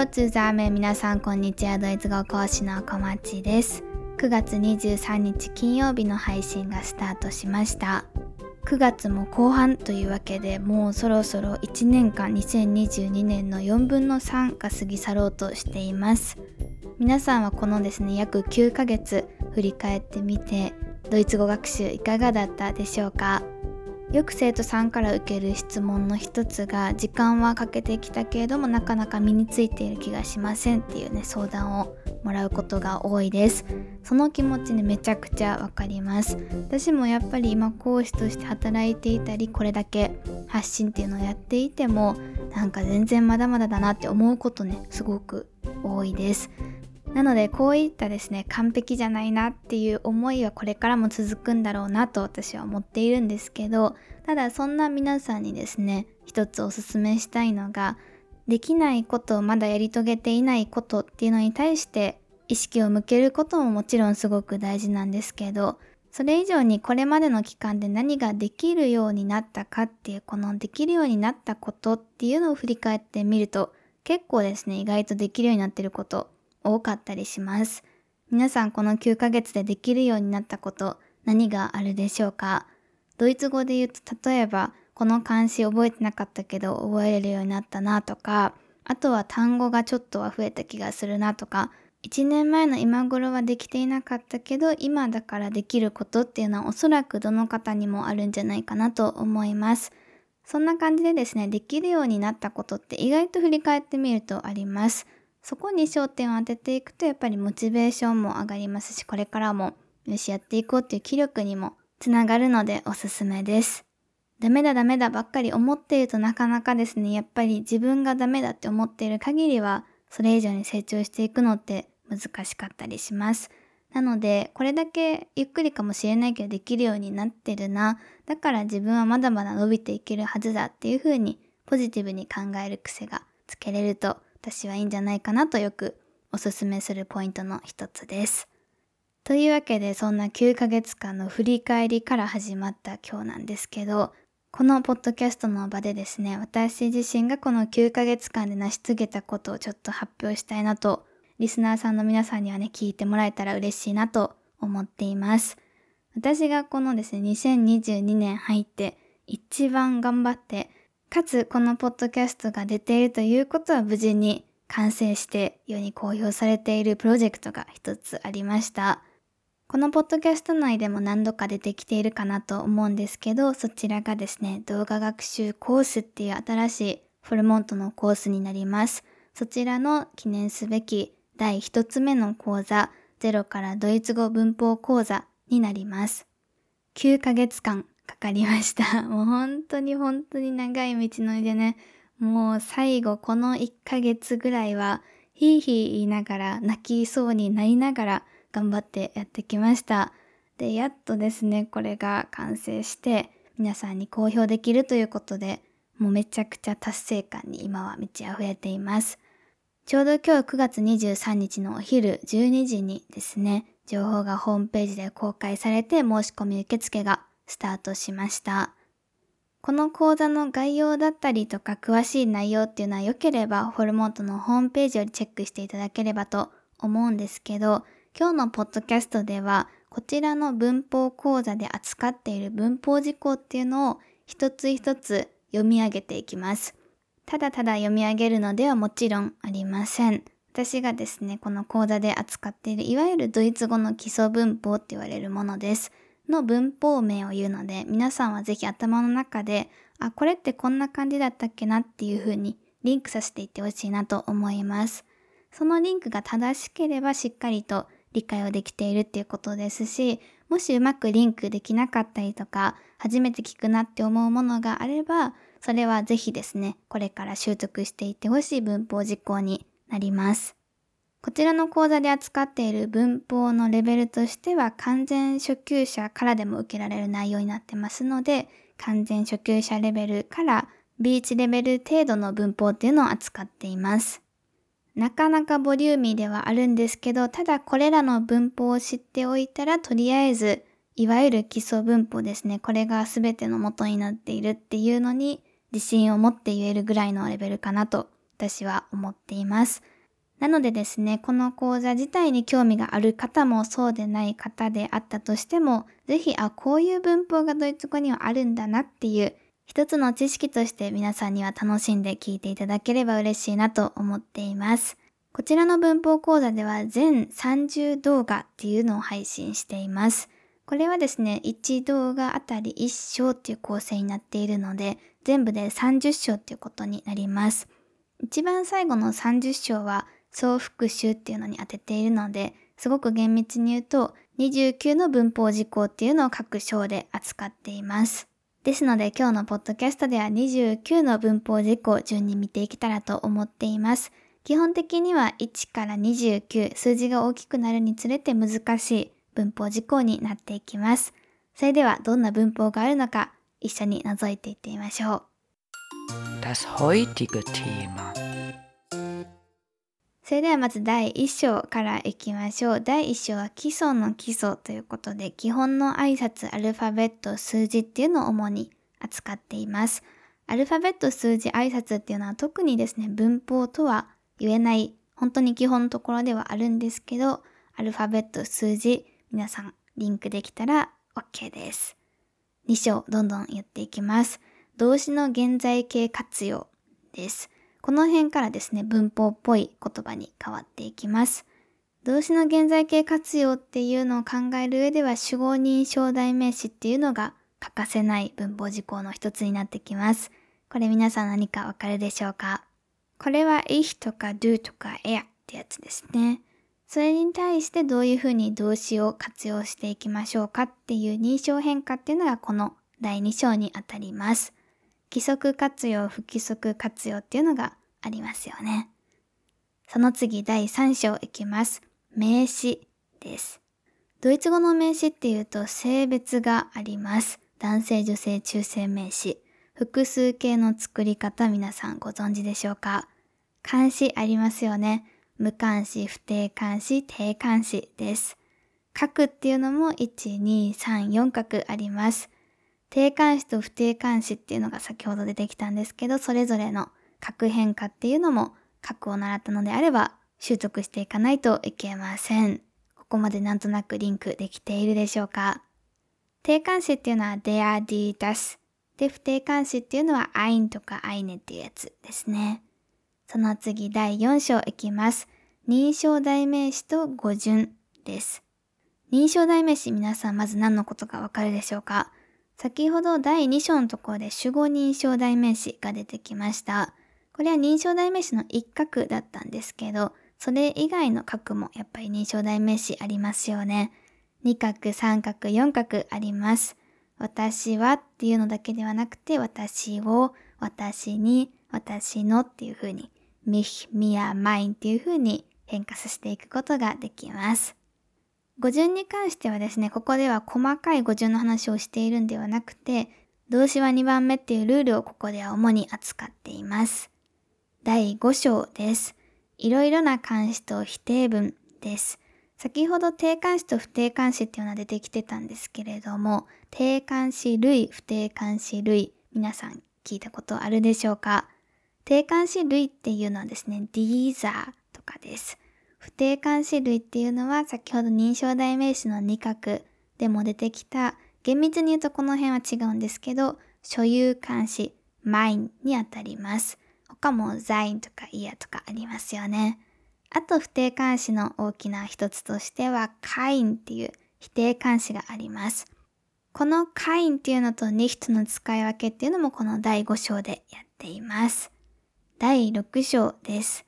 Hello ツーザーメ皆さんこんにちは。ドイツ語講師の小町です。9月23日金曜日の配信がスタートしました。9月も後半というわけでもうそろそろ1年間2022年の4分の3が過ぎ去ろうとしています。皆さんはこのですね約9ヶ月振り返ってみてドイツ語学習いかがだったでしょうか？よく生徒さんから受ける質問の一つが時間はかけてきたけれどもなかなか身についている気がしませんっていうね相談をもらうことが多いです。その気持ちねめちゃくちゃわかります。私もやっぱり今講師として働いていたりこれだけ発信っていうのをやっていてもなんか全然まだまだだなって思うことねすごく多いです。なのでこういったですね完璧じゃないなっていう思いはこれからも続くんだろうなと私は思っているんですけどただそんな皆さんにですね一つおすすめしたいのができないことをまだやり遂げていないことっていうのに対して意識を向けることももちろんすごく大事なんですけどそれ以上にこれまでの期間で何ができるようになったかっていうこのできるようになったことっていうのを振り返ってみると結構ですね意外とできるようになってること多かったりします。皆さんこの9ヶ月でできるようになったこと何があるでしょうか？ドイツ語で言うと例えばこの漢詩覚えてなかったけど覚えれるようになったなとかあとは単語がちょっとは増えた気がするなとか1年前の今頃はできていなかったけど今だからできることっていうのはおそらくどの方にもあるんじゃないかなと思います。そんな感じでですね、できるようになったことって意外と振り返ってみるとあります。そこに焦点を当てていくとやっぱりモチベーションも上がりますしこれからもよしやっていこうっていう気力にもつながるのでおすすめです。ダメだダメだばっかり思っているとなかなかですねやっぱり自分がダメだって思っている限りはそれ以上に成長していくのって難しかったりします。なのでこれだけゆっくりかもしれないけどできるようになってるなだから自分はまだまだ伸びていけるはずだっていうふうにポジティブに考える癖がつけれると私はいいんじゃないかなとよくおすすめするポイントの一つです。というわけでそんな9ヶ月間の振り返りから始まった今日なんですけどこのポッドキャストの場でですね私自身がこの9ヶ月間で成し遂げたことをちょっと発表したいなとリスナーさんの皆さんにはね聞いてもらえたら嬉しいなと思っています私がこのですね2022年入って一番頑張ってかつこのポッドキャストが出ているということは無事に完成して世に公表されているプロジェクトが一つありました。このポッドキャスト内でも何度か出てきているかなと思うんですけど、そちらがですね、動画学習コースっていう新しいフォルモントのコースになります。そちらの記念すべき第一つ目の講座、ゼロからドイツ語文法講座になります。9ヶ月間かかりました。もう本当に本当に長い道のりでね、もう最後この1ヶ月ぐらいは、ヒーヒー言いながら、泣きそうになりながら頑張ってやってきました。で、やっとですね、これが完成して、皆さんに公表できるということで、もうめちゃくちゃ達成感に今は満ち溢れています。ちょうど今日9月23日のお昼12時にですね、情報がホームページで公開されて申し込み受付がスタートしました。この講座の概要だったりとか詳しい内容っていうのは良ければホルモントのホームページよりチェックしていただければと思うんですけど、今日のポッドキャストではこちらの文法講座で扱っている文法事項っていうのを一つ一つ読み上げていきます。ただただ読み上げるのではもちろんありません。私がですね、この講座で扱っているいわゆるドイツ語の基礎文法って言われるものです。の文法名を言うので、皆さんはぜひ頭の中で、あ、これってこんな感じだったっけなっていう風にリンクさせていってほしいなと思います。そのリンクが正しければしっかりと理解をできているっていうことですし、もしうまくリンクできなかったりとか、初めて聞くなって思うものがあれば、それはぜひですね、これから習得していってほしい文法実行になります。こちらの講座で扱っている文法のレベルとしては完全初級者からでも受けられる内容になってますので、完全初級者レベルから B1 レベル程度の文法っていうのを扱っています。なかなかボリューミーではあるんですけど、ただこれらの文法を知っておいたら、とりあえず、いわゆる基礎文法ですね。これが全ての元になっているっていうのに自信を持って言えるぐらいのレベルかなと私は思っています。なのでですね、この講座自体に興味がある方もそうでない方であったとしても、ぜひ、あ、こういう文法がドイツ語にはあるんだなっていう一つの知識として皆さんには楽しんで聞いていただければ嬉しいなと思っています。こちらの文法講座では全30動画っていうのを配信しています。これはですね、1動画あたり1章っていう構成になっているので、全部で30章っていうことになります。一番最後の30章は総復習っていうのに当てているので、すごく厳密に言うと29の文法事項っていうのを各章で扱っています。ですので今日のポッドキャストでは29の文法事項を順に見ていけたらと思っています。基本的には1から29数字が大きくなるにつれて難しい文法事項になっていきます。それではどんな文法があるのか一緒に覗いていってみましょう。Das heutige Thema それではまず第1章からいきましょう。第1章は基礎の基礎ということで、基本の挨拶、アルファベット、数字っていうのを主に扱っています。アルファベット、数字、挨拶っていうのは特にですね、文法とは言えない、本当に基本のところではあるんですけど、アルファベット、数字、皆さんリンクできたら OK です。2章、どんどん言っていきます。動詞の現在形活用です。この辺からですね、文法っぽい言葉に変わっていきます。動詞の現在形活用っていうのを考える上では主語認証代名詞っていうのが欠かせない文法事項の一つになってきます。これ皆さん何かわかるでしょうか？これは ich とか do とか er ってやつですね。それに対してどういうふうに動詞を活用していきましょうかっていう認証変化っていうのがこの第2章にあたります。規則活用、不規則活用っていうのがありますよね。その次第3章いきます。名詞です。ドイツ語の名詞っていうと性別があります。男性、女性、中性名詞。複数形の作り方皆さんご存知でしょうか？漢詞ありますよね。無漢詞、不定漢詞、定漢詞です。書くっていうのも1、2、3、4画あります。定冠詞と不定冠詞っていうのが先ほど出てきたんですけど、それぞれの核変化っていうのも核を習ったのであれば習得していかないといけません。ここまでなんとなくリンクできているでしょうか？定冠詞っていうのは der, die, das。で、不定冠詞っていうのは ein とか eine っていうやつですね。その次第4章いきます。認証代名詞と語順です。認証代名詞皆さんまず何のことかわかるでしょうか？先ほど第2章のところで主語認証代名詞が出てきました。これは認証代名詞の一角だったんですけど、それ以外の角もやっぱり認証代名詞ありますよね。二角、三角、四角あります。私はっていうのだけではなくて、私を、私に、私のっていう風に、mich, mir, mein っていう風に変化させていくことができます。語順に関してはですね、ここでは細かい語順の話をしているんではなくて、動詞は2番目っていうルールをここでは主に扱っています。第5章です。いろいろな漢詞と否定文です。先ほど定冠詞と不定冠詞っていうのは出てきてたんですけれども、定冠詞類、不定冠詞類、皆さん聞いたことあるでしょうか？定冠詞類っていうのはですね、dieser とかです。不定冠詞類っていうのは先ほど認証代名詞の二角でも出てきた厳密に言うとこの辺は違うんですけど所有冠詞 mine にあたります。他も sein とか ihr とかありますよね。あと不定冠詞の大きな一つとしては kein っていう否定冠詞があります。この kein っていうのと nicht の使い分けっていうのもこの第5章でやっています。第6章です。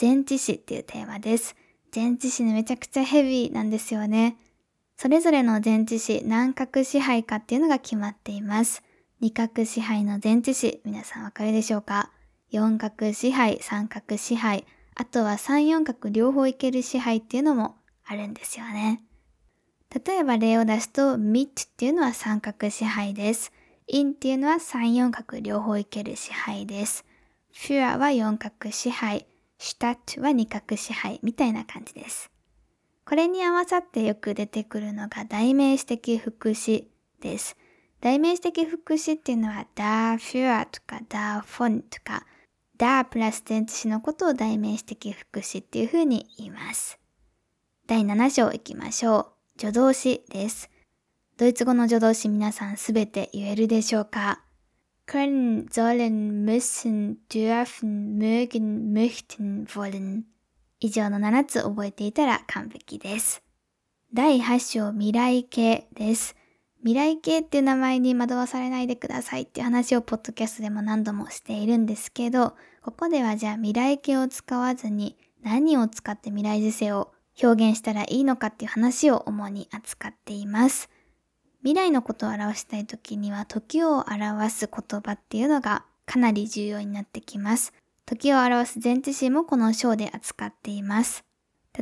前置詞っていうテーマです。前置詞ね、めちゃくちゃヘビーなんですよね。それぞれの前置詞、何角支配かっていうのが決まっています。二角支配の前置詞、皆さんわかるでしょうか？四角支配、三角支配、あとは三四角両方いける支配っていうのもあるんですよね。例えば例を出すと、mit っていうのは三角支配です。in っていうのは三四角両方いける支配です。für は四角支配。シュタッチは二角支配みたいな感じです。これに合わさってよく出てくるのが代名詞的副詞です。代名詞的副詞っていうのは dafür とか davon とかだプラス前置詞のことを代名詞的副詞っていう風に言います。第7章行きましょう。助動詞です。ドイツ語の助動詞皆さんすべて言えるでしょうか？Können, sollen, müssen, dürfen, mögen, möchten, wollen 以上の7つ覚えていたら完璧です。第8章未来形です。未来形っていう名前に惑わされないでくださいっていう話をポッドキャストでも何度もしているんですけど、ここではじゃあ未来形を使わずに何を使って未来時世を表現したらいいのかっていう話を主に扱っています。未来のことを表したい時には時を表す言葉っていうのがかなり重要になってきます。時を表す前置詞もこの章で扱っています。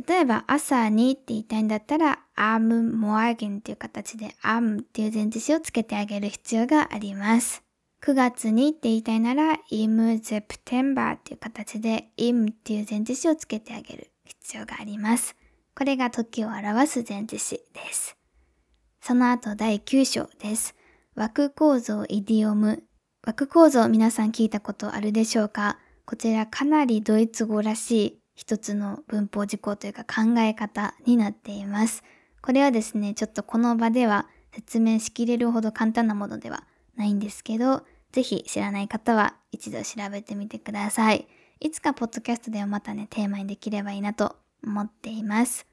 例えば朝にって言いたいんだったら am morgen っていう形で am っていう前置詞をつけてあげる必要があります。9月にって言いたいなら im September っていう形で im っていう前置詞をつけてあげる必要があります。これが時を表す前置詞です。その後第9章です。枠構造イディオム。枠構造皆さん聞いたことあるでしょうか？こちらかなりドイツ語らしい一つの文法事項というか考え方になっています。これはですね、ちょっとこの場では説明しきれるほど簡単なものではないんですけど、ぜひ知らない方は一度調べてみてください。いつかポッドキャストではまたね、テーマにできればいいなと思っています。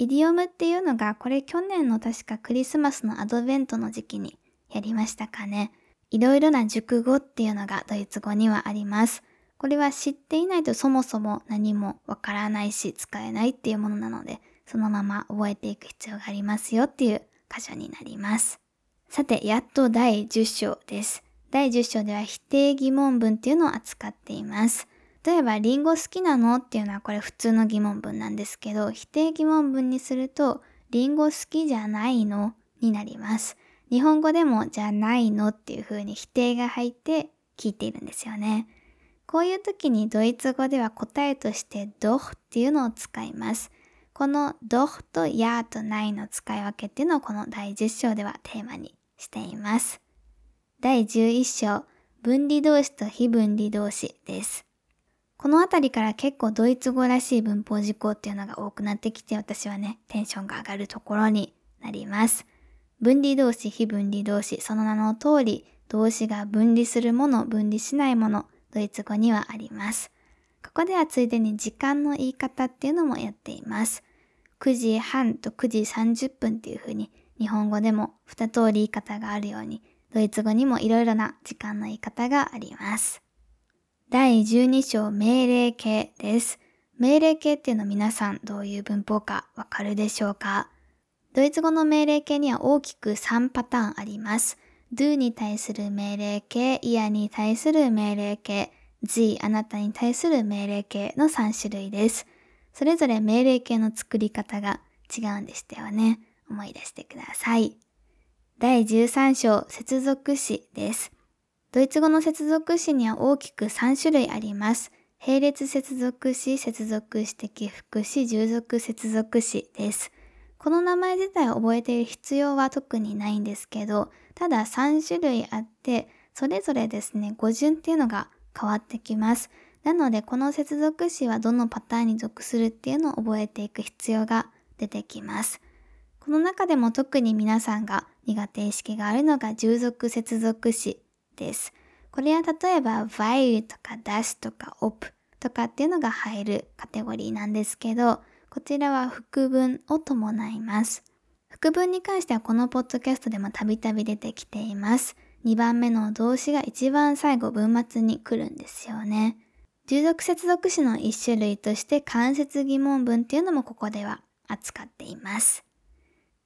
イディオムっていうのが、これ去年の確かクリスマスのアドベントの時期にやりましたかね。いろいろな熟語っていうのがドイツ語にはあります。これは知っていないとそもそも何もわからないし使えないっていうものなので、そのまま覚えていく必要がありますよっていう箇所になります。さて、やっと第10章です。第10章では否定疑問文っていうのを扱っています。例えば、リンゴ好きなの？っていうのはこれ普通の疑問文なんですけど、否定疑問文にすると、リンゴ好きじゃないの？になります。日本語でもじゃないの？っていう風に否定が入って聞いているんですよね。こういう時にドイツ語では答えとして doch っていうのを使います。この doch と ja と nein の使い分けっていうのをこの第10章ではテーマにしています。第11章、分離動詞と非分離動詞です。このあたりから結構ドイツ語らしい文法事項っていうのが多くなってきて私はね、テンションが上がるところになります。分離動詞、非分離動詞、その名の通り、動詞が分離するもの、分離しないもの、ドイツ語にはあります。ここではついでに時間の言い方っていうのもやっています。9時半と9時30分っていう風に日本語でも二通り言い方があるように、ドイツ語にもいろいろな時間の言い方があります。第12章命令形です。命令形っていうのは皆さんどういう文法かわかるでしょうか？ドイツ語の命令形には大きく3パターンあります。do に対する命令形、いやに対する命令形、z あなたに対する命令形の3種類です。それぞれ命令形の作り方が違うんでしたよね。思い出してください。第13章接続詞です。ドイツ語の接続詞には大きく3種類あります。並列接続詞、接続詞的副詞、従属接続詞です。この名前自体を覚えている必要は特にないんですけど、ただ3種類あって、それぞれですね、語順っていうのが変わってきます。なので、この接続詞はどのパターンに属するっていうのを覚えていく必要が出てきます。この中でも特に皆さんが苦手意識があるのが従属接続詞です。これは例えば while とか das とか op とかっていうのが入るカテゴリーなんですけど、こちらは副文を伴います。副文に関してはこのポッドキャストでもたびたび出てきています。2番目の動詞が一番最後文末に来るんですよね。従属接続詞の一種類として間接疑問文っていうのもここでは扱っています。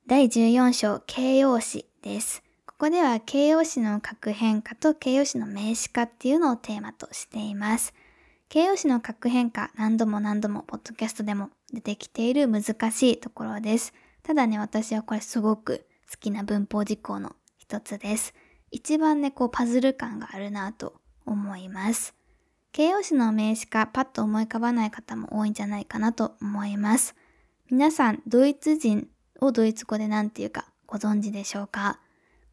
第14章形容詞です。ここでは形容詞の格変化と形容詞の名詞化っていうのをテーマとしています。形容詞の格変化何度も何度もポッドキャストでも出てきている難しいところです。ただね、私はこれすごく好きな文法事項の一つです。一番ね、こうパズル感があるなと思います。形容詞の名詞化パッと思い浮かばない方も多いんじゃないかなと思います。皆さん、ドイツ人をドイツ語で何て言うかご存知でしょうか？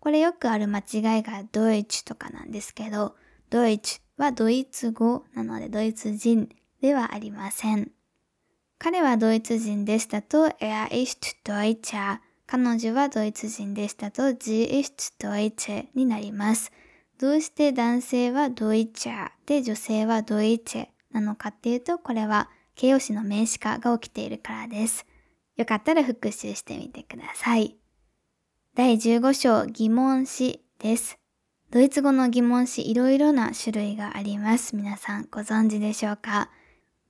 これよくある間違いがドイツとかなんですけど、ドイツはドイツ語なのでドイツ人ではありません。彼はドイツ人でしたと Er ist Deutscher 彼女はドイツ人でしたと Sie ist Deutsche になります。どうして男性はドイチャーで女性はドイチェなのかっていうとこれは形容詞の名詞化が起きているからです。よかったら復習してみてください。第15章疑問詞です。ドイツ語の疑問詞いろいろな種類があります。皆さんご存知でしょうか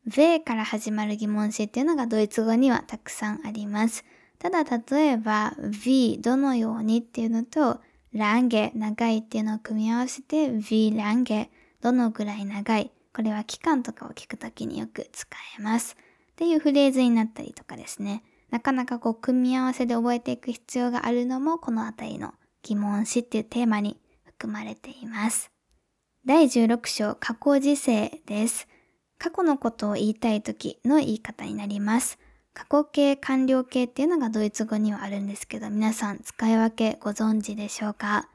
？V から始まる疑問詞っていうのがドイツ語にはたくさんあります。ただ例えば V どのようにっていうのとランゲ長いっていうのを組み合わせて V ランゲどのぐらい長いこれは期間とかを聞くときによく使えます。っていうフレーズになったりとかですね。なかなかこう組み合わせで覚えていく必要があるのもこのあたりの疑問詞っていうテーマに含まれています。第16章過去時世です。過去のことを言いたい時の言い方になります。過去形、完了形っていうのがドイツ語にはあるんですけど、皆さん使い分けご存知でしょうか？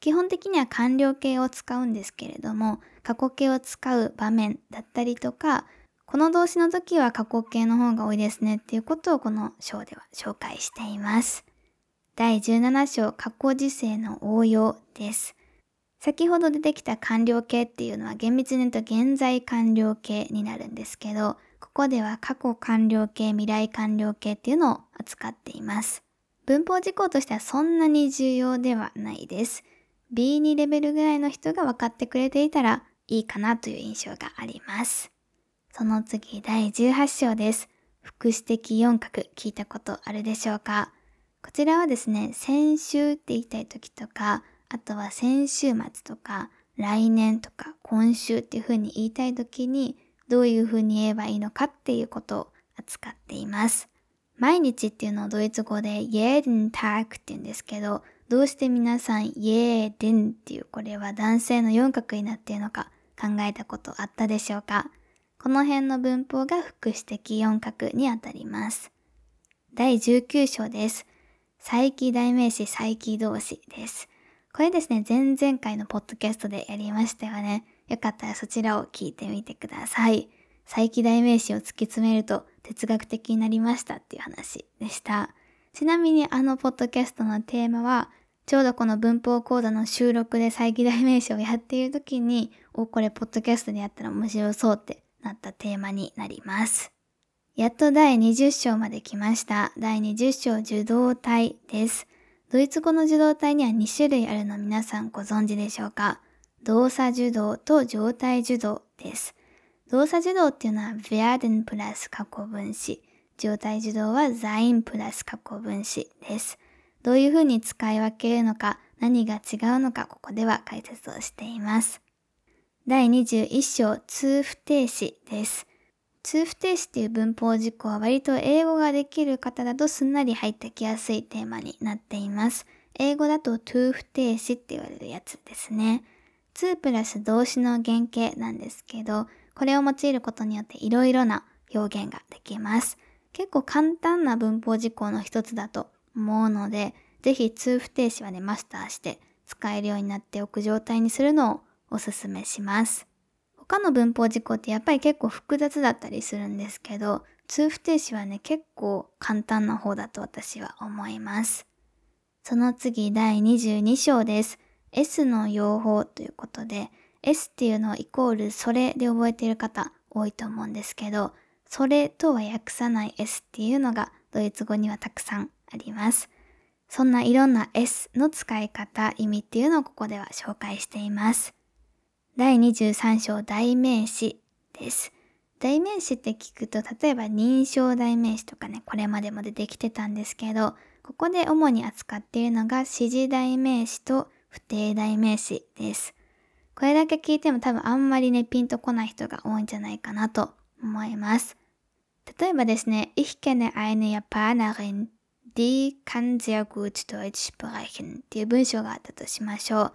基本的には完了形を使うんですけれども、過去形を使う場面だったりとか、この動詞の時は過去形の方が多いですねっていうことをこの章では紹介しています。第17章過去時世の応用です。先ほど出てきた完了形っていうのは厳密に言うと現在完了形になるんですけど、ここでは過去完了形、未来完了形っていうのを扱っています。文法事項としてはそんなに重要ではないです。B2 レベルぐらいの人が分かってくれていたらいいかなという印象があります。その次第18章です。副詞的4角聞いたことあるでしょうか？こちらはですね、先週って言いたい時とか、あとは先週末とか来年とか今週っていう風に言いたい時にどういう風に言えばいいのかっていうことを扱っています。毎日っていうのをドイツ語で jeden Tag って言うんですけど、どうして皆さん jeden っていうこれは男性の四角になっているのか考えたことあったでしょうか？この辺の文法が副詞的四角にあたります。第19章です。再起代名詞再起動詞です。これですね、前々回のポッドキャストでやりましたよね。よかったらそちらを聞いてみてください。再起代名詞を突き詰めると哲学的になりましたっていう話でした。ちなみにあのポッドキャストのテーマは、ちょうどこの文法講座の収録で再起代名詞をやっている時に、お、これポッドキャストでやったら面白そうってなったテーマになります。やっと第20章まで来ました。第20章受動体です。ドイツ語の受動体には2種類あるの皆さんご存知でしょうか？動作受動と状態受動です。動作受動っていうのは werden プラス過去分詞。状態受動は sein プラス過去分詞です。どういうふうに使い分けるのか、何が違うのか、ここでは解説をしています。第21章、通不定詞です。通不定詞っていう文法事項は割と英語ができる方だとすんなり入ってきやすいテーマになっています。英語だと to 不定詞って言われるやつですね。2プラス動詞の原型なんですけど、これを用いることによっていろいろな表現ができます。結構簡単な文法事項の一つだと思うので、ぜひ2不定詞はね、マスターして使えるようになっておく状態にするのをおすすめします。他の文法事項ってやっぱり結構複雑だったりするんですけど、通不定詞はね、結構簡単な方だと私は思います。その次、第22章です。S の用法ということで、S っていうのをイコールそれで覚えている方多いと思うんですけど、それとは訳さない S っていうのがドイツ語にはたくさんあります。そんないろんな S の使い方、意味っていうのをここでは紹介しています。第23章代名詞です。代名詞って聞くと、例えば認証代名詞とかね、これまでも出てきてたんですけど、ここで主に扱っているのが指示代名詞と不定代名詞です。これだけ聞いても多分あんまりね、ピンとこない人が多いんじゃないかなと思います。例えばですね、Ich kenne eine Japanerin, die kann sehr gut Deutsch sprechen っていう文章があったとしましょう。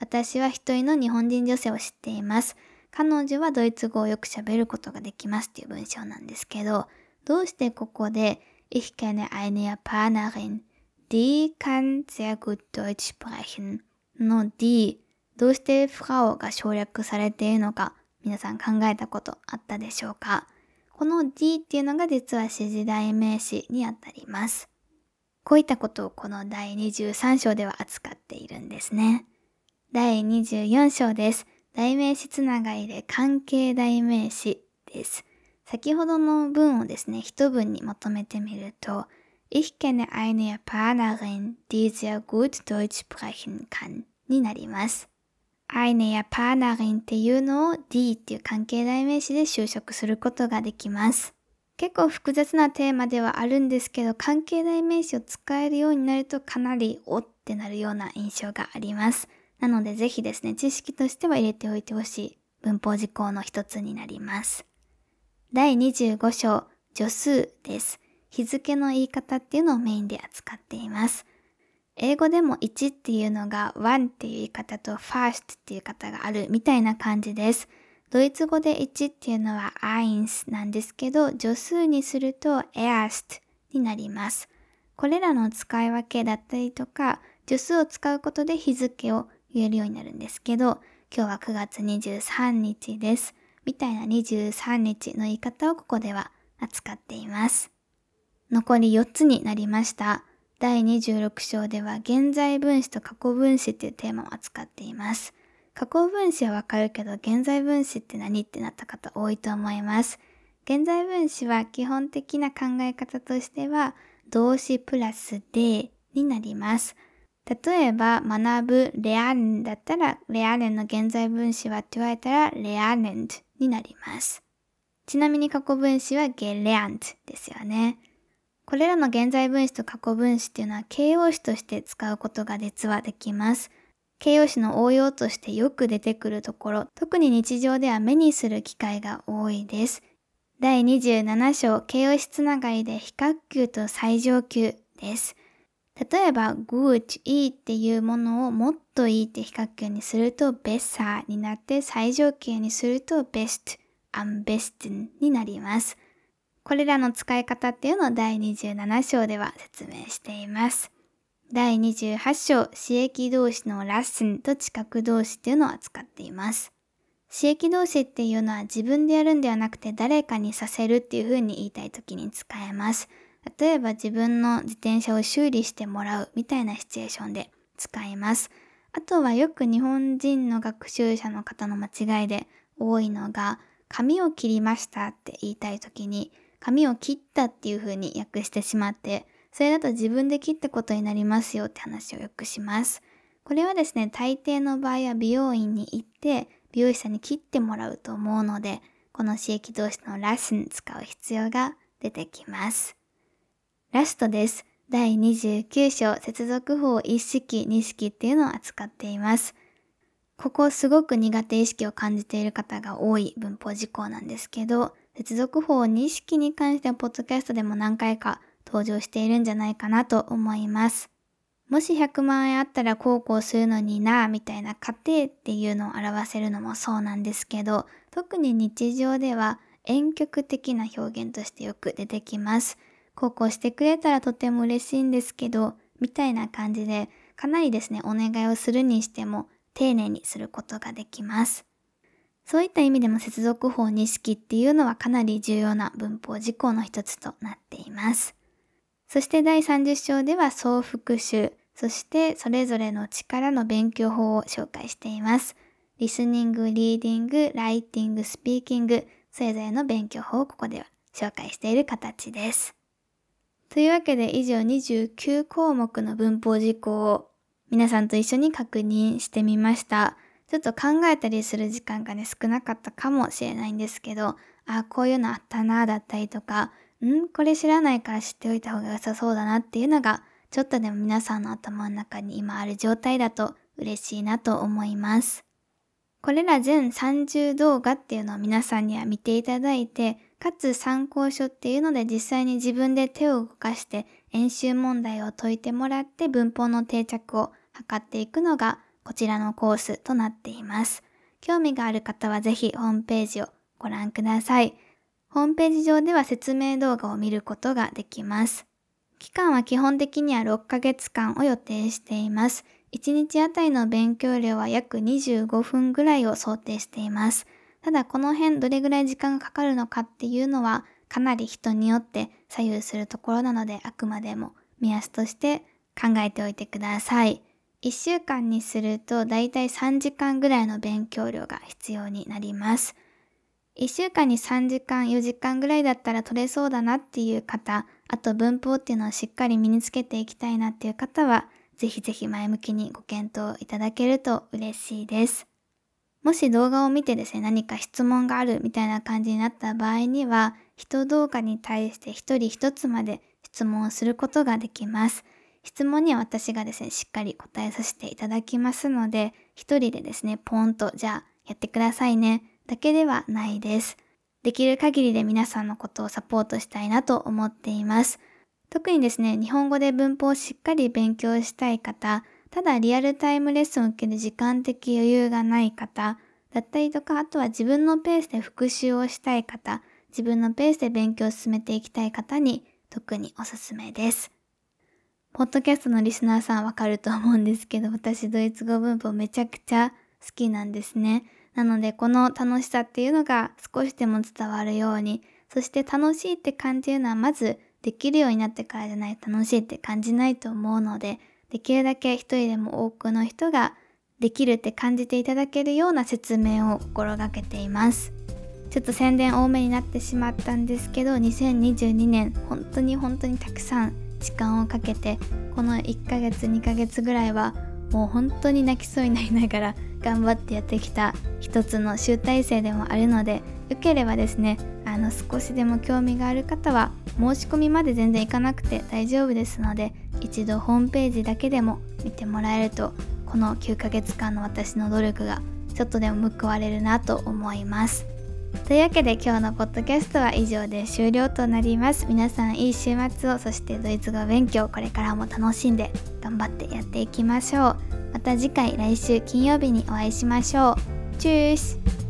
私は一人の日本人女性を知っています。彼女はドイツ語をよく喋ることができますっていう文章なんですけど、どうしてここで Ich kenne eine Japanerin, die kann sehr gut Deutsch sprechen の D どうしてフラオが省略されているのか皆さん考えたことあったでしょうか？この D っていうのが実は指示代名詞にあたります。こういったことをこの第23章では扱っているんですね。第24章です。代名詞つながりで関係代名詞です。先ほどの文をですね、一文にまとめてみると、Ich kenne eine Japanerin, die sehr gut Deutsch sprechen kann になります。eine Japanerin っていうのを D っていう関係代名詞で修飾することができます。結構複雑なテーマではあるんですけど、関係代名詞を使えるようになるとかなりおってなるような印象があります。なのでぜひですね、知識としては入れておいてほしい文法事項の一つになります。第25章、助数です。日付の言い方っていうのをメインで扱っています。英語でも1っていうのが one っていう言い方と first っていう方があるみたいな感じです。ドイツ語で1っていうのは eins なんですけど、助数にすると erst になります。これらの使い分けだったりとか、助数を使うことで日付を言えるようになるんですけど、今日は9月23日です。みたいな23日の言い方をここでは扱っています。残り4つになりました。第26章では現在分詞と過去分詞っていうテーマを扱っています。過去分詞はわかるけど現在分詞って何ってなった方多いと思います。現在分詞は基本的な考え方としては動詞プラスでになります。例えば、学ぶレアネンだったら、レアネンの現在分詞はって言われたら、レアネンになります。ちなみに過去分詞はゲレアントですよね。これらの現在分詞と過去分詞っていうのは形容詞として使うことが実はできます。形容詞の応用としてよく出てくるところ、特に日常では目にする機会が多いです。第27章、形容詞つながりで比較級と最上級です。例えば、good, いいっていうものをもっといいって比較級にすると better になって最上級にすると best, am besten になります。これらの使い方っていうのを第27章では説明しています。第28章、刺激動詞のラッスンと知覚動詞っていうのを扱っています。刺激動詞っていうのは自分でやるんではなくて誰かにさせるっていう風に言いたい時に使えます。例えば自分の自転車を修理してもらうみたいなシチュエーションで使います。あとはよく日本人の学習者の方の間違いで多いのが髪を切りましたって言いたい時に髪を切ったっていう風に訳してしまって、それだと自分で切ったことになりますよって話をよくします。これはですね、大抵の場合は美容院に行って、美容師さんに切ってもらうと思うので、この刺激動詞のラッスン使う必要が出てきます。ラストです。第29章、接続法一式、二式っていうのを扱っています。ここすごく苦手意識を感じている方が多い文法事項なんですけど、接続法2式に関してはポッドキャストでも何回か登場しているんじゃないかなと思います。もし100万円あったらこうこうするのにな、みたいな過程っていうのを表せるのもそうなんですけど、特に日常では遠曲的な表現としてよく出てきます。こうこうしてくれたらとても嬉しいんですけど、みたいな感じで、かなりですね、お願いをするにしても丁寧にすることができます。そういった意味でも接続法認識っていうのはかなり重要な文法事項の一つとなっています。そして第30章では総復習、そしてそれぞれの力の勉強法を紹介しています。リスニング、リーディング、ライティング、スピーキング、それぞれの勉強法をここでは紹介している形です。というわけで以上29項目の文法事項を皆さんと一緒に確認してみました。ちょっと考えたりする時間がね、少なかったかもしれないんですけど、あ、こういうのあったな、だったりとか、んこれ知らないから知っておいた方が良さそうだなっていうのが、ちょっとでも皆さんの頭の中に今ある状態だと嬉しいなと思います。これら全30動画っていうのを皆さんには見ていただいて、かつ参考書っていうので実際に自分で手を動かして演習問題を解いてもらって文法の定着を図っていくのがこちらのコースとなっています。興味がある方はぜひホームページをご覧ください。ホームページ上では説明動画を見ることができます。期間は基本的には6ヶ月間を予定しています。1日あたりの勉強量は約25分ぐらいを想定しています。ただこの辺どれぐらい時間がかかるのかっていうのはかなり人によって左右するところなのであくまでも目安として考えておいてください。1週間にするとだいたい3時間ぐらいの勉強量が必要になります。1週間に3時間、4時間ぐらいだったら取れそうだなっていう方、あと文法っていうのをしっかり身につけていきたいなっていう方は、ぜひぜひ前向きにご検討いただけると嬉しいです。もし動画を見てですね、何か質問があるみたいな感じになった場合には、人動画に対して一人一つまで質問をすることができます。質問には私がですね、しっかり答えさせていただきますので、一人でですね、ポンと、じゃあやってくださいね、だけではないです。できる限りで皆さんのことをサポートしたいなと思っています。特にですね、日本語で文法をしっかり勉強したい方、ただリアルタイムレッスンを受ける時間的余裕がない方だったりとか、あとは自分のペースで復習をしたい方、自分のペースで勉強を進めていきたい方に特におすすめです。ポッドキャストのリスナーさんわかると思うんですけど、私ドイツ語文法めちゃくちゃ好きなんですね。なのでこの楽しさっていうのが少しでも伝わるように、そして楽しいって感じるのはまずできるようになってからじゃないと楽しいって感じないと思うので、できるだけ一人でも多くの人ができるって感じていただけるような説明を心がけています。ちょっと宣伝多めになってしまったんですけど、2022年本当に本当にたくさん時間をかけて、この1ヶ月2ヶ月ぐらいはもう本当に泣きそうになりながら頑張ってやってきた一つの集大成でもあるので、よければですね、あの少しでも興味がある方は申し込みまで全然いかなくて大丈夫ですので、一度ホームページだけでも見てもらえるとこの9ヶ月間の私の努力がちょっとでも報われるなと思います。というわけで今日のポッドキャストは以上で終了となります。皆さんいい週末をそしてドイツ語勉強これからも楽しんで頑張ってやっていきましょう。また次回来週金曜日にお会いしましょう。チュース。